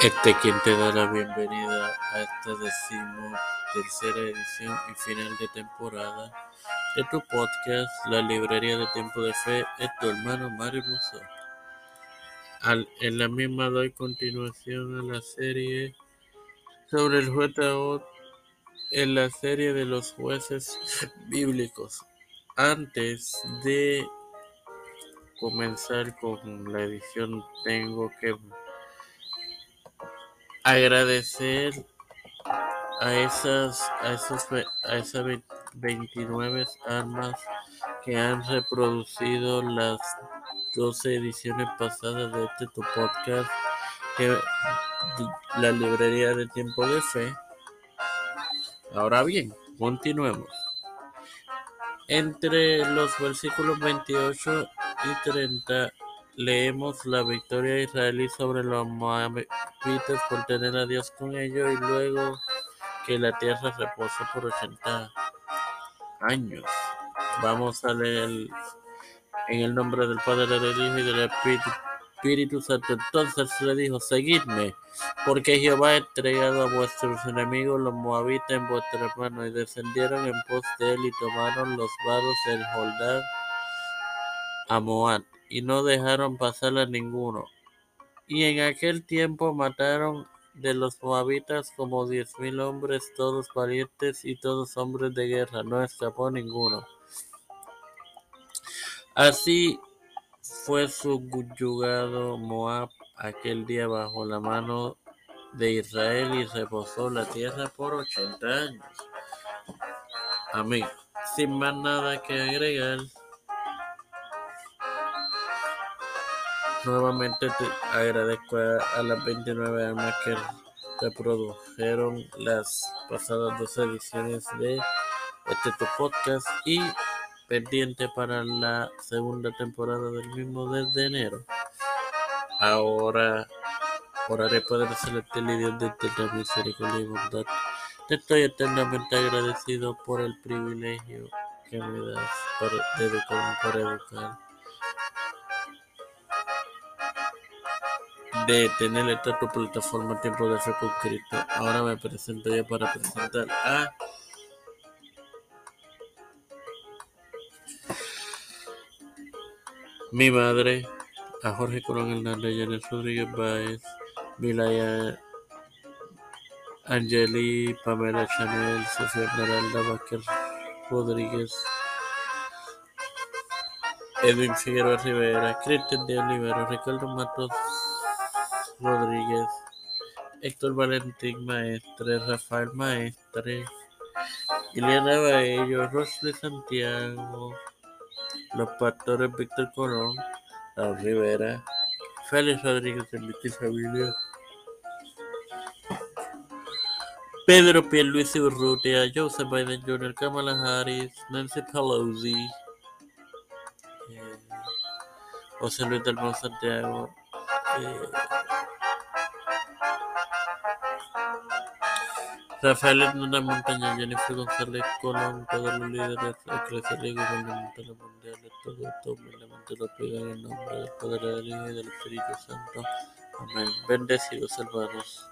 Este quien te da la bienvenida a esta decimotercera edición y final de temporada de tu podcast La Librería de Tiempo de Fe es tu hermano Mario Musso. En la misma doy continuación a la serie sobre el juez en la serie de los jueces bíblicos. Antes de comenzar con la edición tengo que agradecer a esas a esos a esas 29 almas que han reproducido las 12 ediciones pasadas de este tu podcast que la librería de tiempo de fe. Ahora bien continuemos. Entre los versículos 28 y 30 leemos la victoria israelí sobre los moabitas por tener a Dios con ellos y luego que la tierra reposó por 80 años. Vamos a leer en el nombre del Padre, del Hijo y del Espíritu, Espíritu Santo. Entonces le dijo, seguidme, porque Jehová ha entregado a vuestros enemigos los moabitas en vuestras manos y descendieron en pos de él y tomaron los varos del Jordán a Moab y no dejaron pasar a ninguno. Y en aquel tiempo mataron de los moabitas como diez mil hombres, todos valientes y todos hombres de guerra, no escapó ninguno. Así fue subyugado Moab aquel día bajo la mano de Israel y reposó la tierra por ochenta años. Amén. Sin más nada que agregar, Nuevamente te agradezco a, las 29 almas que reprodujeron las pasadas dos ediciones de este tu podcast y pendiente para la segunda temporada del mismo desde enero. Ahora oraré Padre Celestial y Dios de eterna misericordia y bondad. Te estoy eternamente agradecido por el privilegio que me das de educarme, para educar de tener esta tu plataforma Tiempo de Fe con Cristo. Ahora me presento ya para presentar a mi madre, a Jorge Colón Hernández, Janet Rodríguez Báez, Milaya Angeli, Pamela Chanel, Sofía Esmeralda Vázquez Rodríguez, Edwin Figueroa Rivera, Cristian de Olivero, Ricardo Matos Rodríguez, Héctor Valentín Maestre, Rafael Maestre, Ileana Baello, Rosly Santiago, los pastores Víctor Colón, Raúl Rivera, Félix Rodríguez de mi familia, Pedro Pierluisi Urrutia, Joseph Biden Jr., Kamala Harris, Nancy Pelosi, eh, José Luis del Santiago, eh, Rafael Hernández Montaña, Jennifer González Colón, todos los líderes eclesiásticos gubernamentales mundiales, todo esto humildemente lo pido en nombre del Padre, del Hijo y del Espíritu Santo. Amén. Bendecidos hermanos.